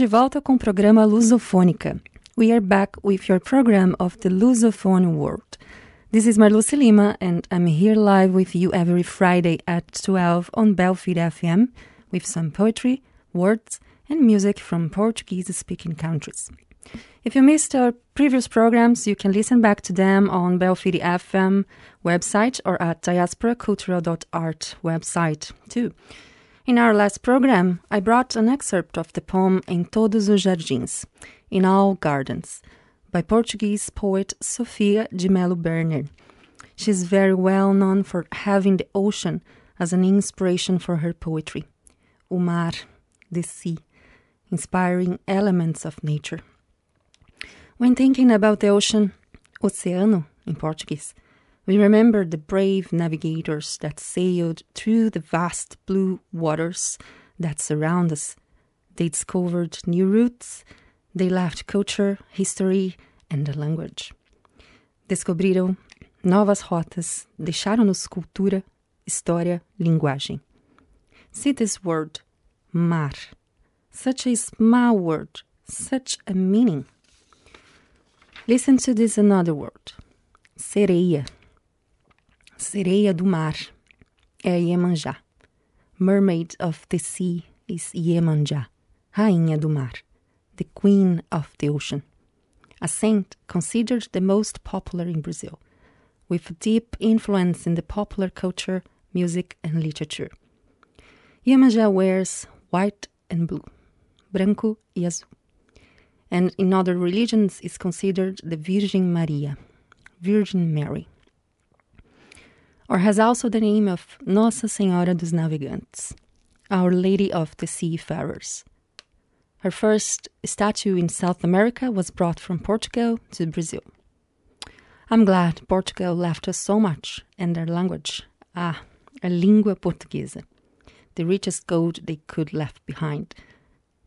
de volta com o programa Lusofônica. We are back with your program of the Lusophone world. This is Marluce Lima, and I'm here live with you every Friday at 12 on Belfire FM with some poetry, words, and music from Portuguese speaking countries. If you missed our previous programs, you can listen back to them on Belfire FM website or at diasporacultural.art website too. In our last program, I brought an excerpt of the poem Em Todos os Jardins, In All Gardens, by Portuguese poet Sofia de Melo Berner. She's very well known for having the ocean as an inspiration for her poetry. O mar, the sea, inspiring elements of nature. When thinking about the ocean, oceano in Portuguese, we remember the brave navigators that sailed through the vast blue waters that surround us. They discovered new routes, they left culture, history, and the language. Descobriram novas rotas, deixaram-nos cultura, história, linguagem. See this word, mar. Such a small word, such a meaning. Listen to this another word, sereia. Sereia do mar é Iemanjá. Mermaid of the Sea is Iemanjá, Rainha do Mar, the Queen of the Ocean. A saint considered the most popular in Brazil, with deep influence in the popular culture, music, and literature. Iemanjá wears white and blue, branco e azul, and in other religions is considered the Virgin Maria, Virgin Mary or has also the name of Nossa Senhora dos Navegantes, Our Lady of the Seafarers. Her first statue in South America was brought from Portugal to Brazil. I'm glad Portugal left us so much and their language. Ah, a língua portuguesa, the richest gold they could left behind.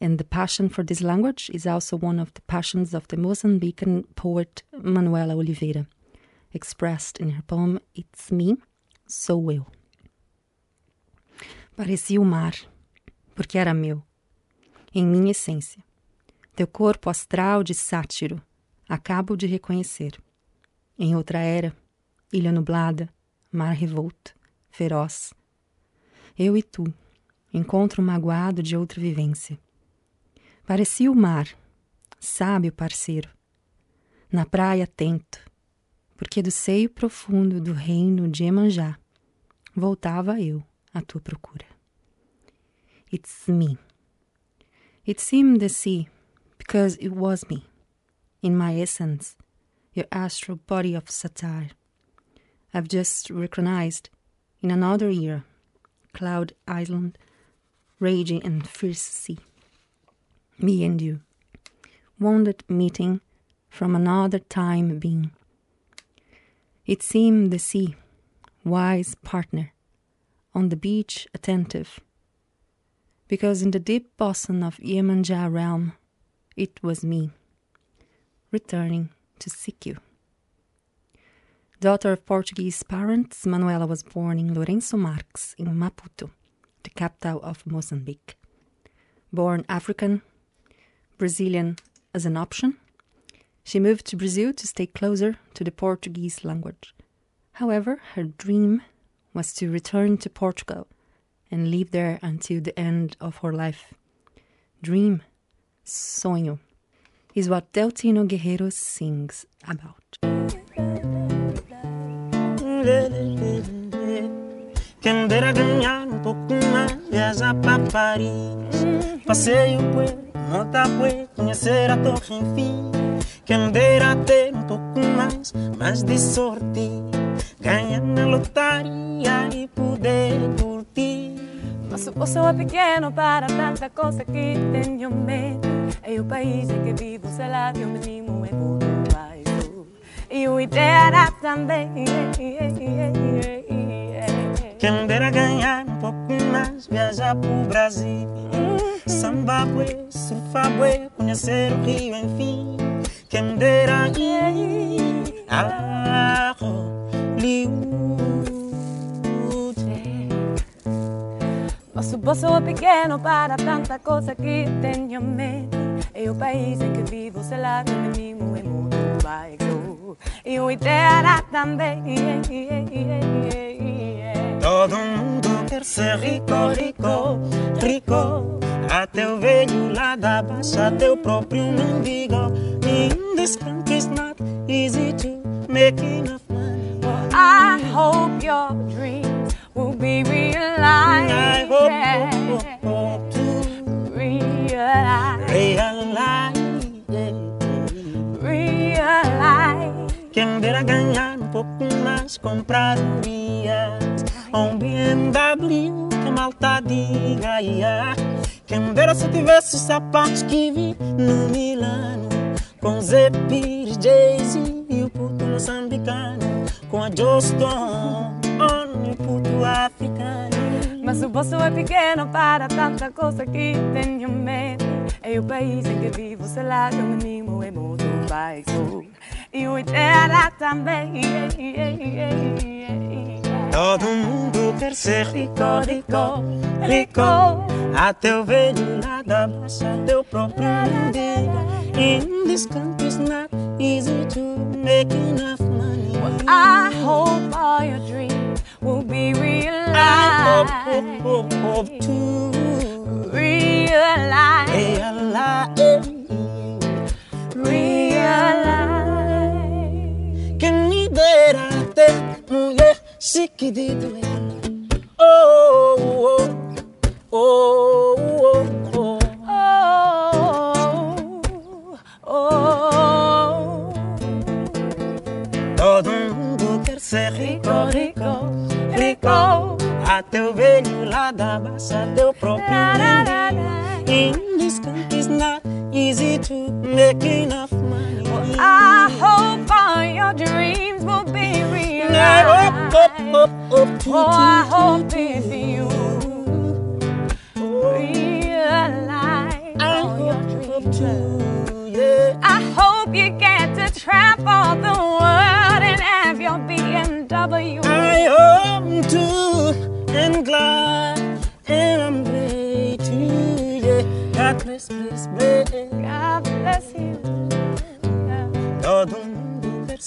And the passion for this language is also one of the passions of the Mozambican poet Manuela Oliveira expressed in her poem It's Me, Sou Eu. Parecia o mar, porque era meu, em minha essência. Teu corpo astral de sátiro, acabo de reconhecer. Em outra era, ilha nublada, mar revolto, feroz. Eu e tu, encontro magoado de outra vivência. Parecia o mar, sábio parceiro. Na praia atento, porque do seio profundo do reino de Emanjá voltava eu à tua procura. It's me. It seemed the sea because it was me, in my essence, your astral body of satire. I've just recognized in another era, cloud island, raging and fierce sea. Me and you, wounded meeting from another time being it seemed the sea, wise partner, on the beach attentive, because in the deep bosom of Iemanjá realm, it was me, returning to seek you. Daughter of Portuguese parents, Manuela was born in Lourenço Marques in Maputo, the capital of Mozambique. Born African, Brazilian as an option, she moved to Brazil to stay closer to the Portuguese language. However, her dream was to return to Portugal and live there until the end of her life. Dream, sonho, is what Deltino Guerrero sings about. Quem dera ganhar um pouco mais, viajar para Paris. Passeio, montar, conhecer a torre, enfim Quem dera ter um pouco mais, mais de sorte. Ganhar na lotaria e poder curtir. Mas o poço é pequeno para tanta coisa que tenho medo. É o país em que vivo, sei lá, que o mínimo é muito baixo. E o ideia também. Quem dera ganhar um pouco mais, viajar pro Brasil. Samba bué, bué, conhecer o Rio, enfim. Quem me dera ir a Hollywood. Mas o bolso é pequeno para tanta coisa que tenho medo. É o país em que vivo, sei lá, que o mínimo é muito baixo. E o ideia também. Todo mundo quer ser rico, rico, rico. Até o velho lá da baixa, o próprio mendigo. This country it's not easy to make enough money. I hope your dreams will be realized. I hope, hope, hope to Realize, realize. realize. Quem dera ganhar um pouco mais, comprar um ou um BMW, que a malta diga, yeah. Quem dera se eu tivesse os sapatos que vi no Milano, com Zé Pires, Jay-Z e o puto moçambicano, com a Joston, e o puto africano. Mas o bolso é pequeno para tanta coisa que tenho medo. É o país em que vivo, sei lá, que o mínimo é muito baixo. E o ideia também. Todo mundo quer ser rico, rico, rico. Até o velho lá da baixa, o próprio mendigo. In this country it's not easy to make enough money. I hope all your dreams will be realized. I hope, hope, hope, hope to Realize, realize. realize. Dera ter mulher chique de. Oh, oh, oh, oh, nada, deu propriamente. In this country, it's not easy to make enough money. Well, I hope all your dreams will be realized. Oh, I hope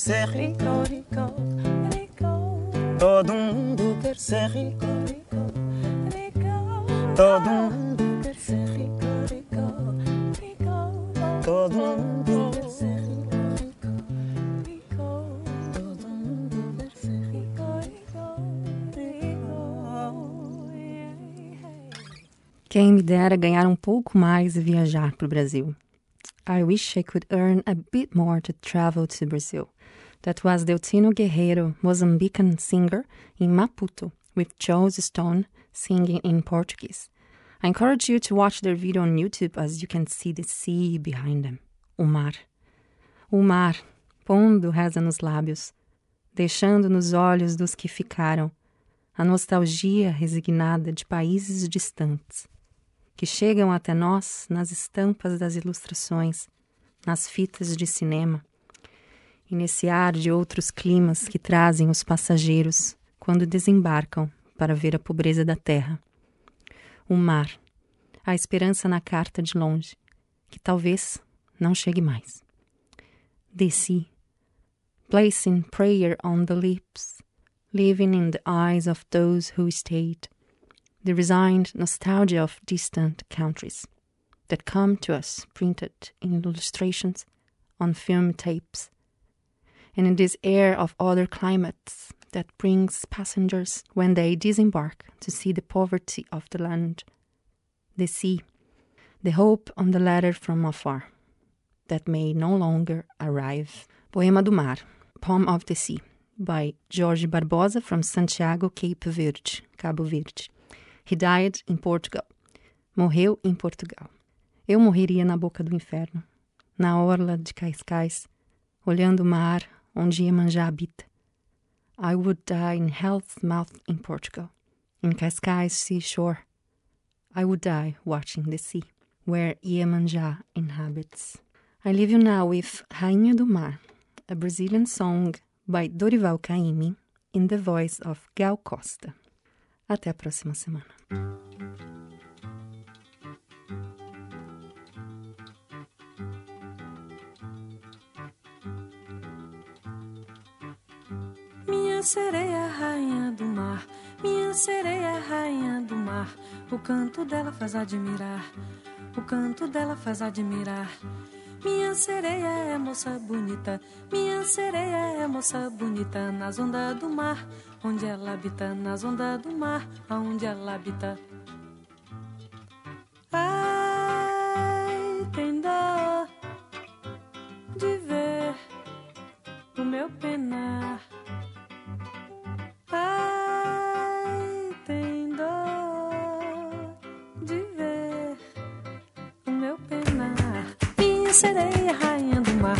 ser rico, Rico, rico, rico, todo mundo quer ser rico, rico, rico. todo mundo quer ser rico, rico, rico. Todo mundo quer ser rico, rico. todo mundo quer ser rico. Quem me dera ganhar um pouco mais e viajar para o Brasil. I wish I could earn a bit more to travel to Brazil. That was Deltino Guerreiro, Mozambican singer in Maputo, with Joe Stone singing in Portuguese. I encourage you to watch their video on YouTube as you can see the sea behind them. O mar. O mar, pondo reza nos lábios, deixando nos olhos dos que ficaram a nostalgia resignada de países distantes, que chegam até nós nas estampas das ilustrações, nas fitas de cinema, e nesse ar de outros climas que trazem os passageiros quando desembarcam para ver a pobreza da terra. O mar, a esperança na carta de longe, que talvez não chegue mais. Desci, placing prayer on the lips, living in the eyes of those who stayed, the resigned nostalgia of distant countries that come to us printed in illustrations on film tapes, and in this air of other climates that brings passengers when they disembark to see the poverty of the land, the sea, the hope on the ladder from afar, that may no longer arrive. Poema do Mar, Poem of the Sea, by Jorge Barbosa from Santiago, Cape Verde, Cabo Verde. He died in Portugal. Morreu em Portugal. Eu morreria na boca do inferno, na orla de Cascais, olhando o mar onde Iemanjá habita. I would die in hell's mouth in Portugal, in Cascais seashore. I would die watching the sea, where Iemanjá inhabits. I leave you now with Rainha do Mar, a Brazilian song by Dorival Caymmi in the voice of Gal Costa. Até a próxima semana. Minha sereia, rainha do mar, minha sereia, rainha do mar. O canto dela faz admirar, o canto dela faz admirar. Minha sereia é moça bonita, minha sereia é moça bonita nas ondas do mar, onde ela habita, nas ondas do mar, aonde ela habita. Minha sereia, rainha do mar.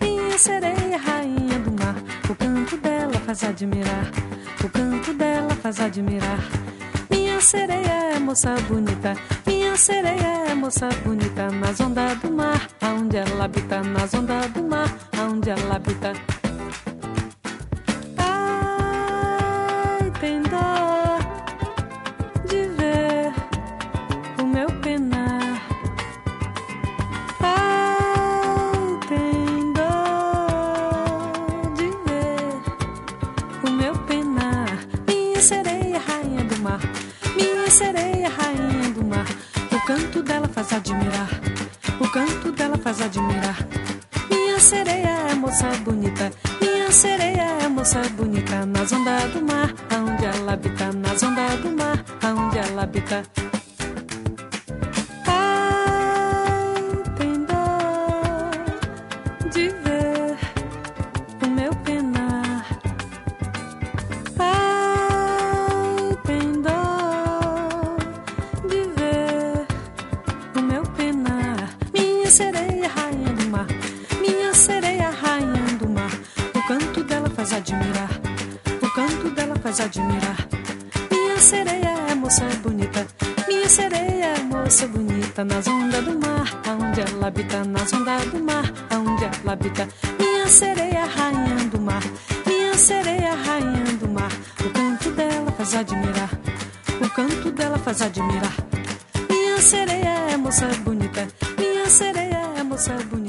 Minha sereia, rainha do mar. O canto dela faz admirar. O canto dela faz admirar. Minha sereia é moça bonita. Minha sereia é moça bonita. Nas ondas do mar, aonde ela habita. Nas ondas do mar, aonde ela habita. Canto dela faz admirar. Minha sereia é moça bonita. Minha sereia é moça bonita. Nas ondas do mar, aonde ela habita. Nas ondas do mar, aonde ela habita. Sereia, rainha do mar. Minha sereia, rainha do mar. O canto dela faz admirar. O canto dela faz admirar. Minha sereia é moça bonita. Minha sereia é moça bonita. Nas ondas do mar, aonde ela habita. Nas ondas do mar, aonde ela habita. Minha sereia, rainha do mar. Minha sereia, rainha do mar. O canto dela faz admirar. O canto dela faz admirar. Minha sereia é moça bonita. so bonito.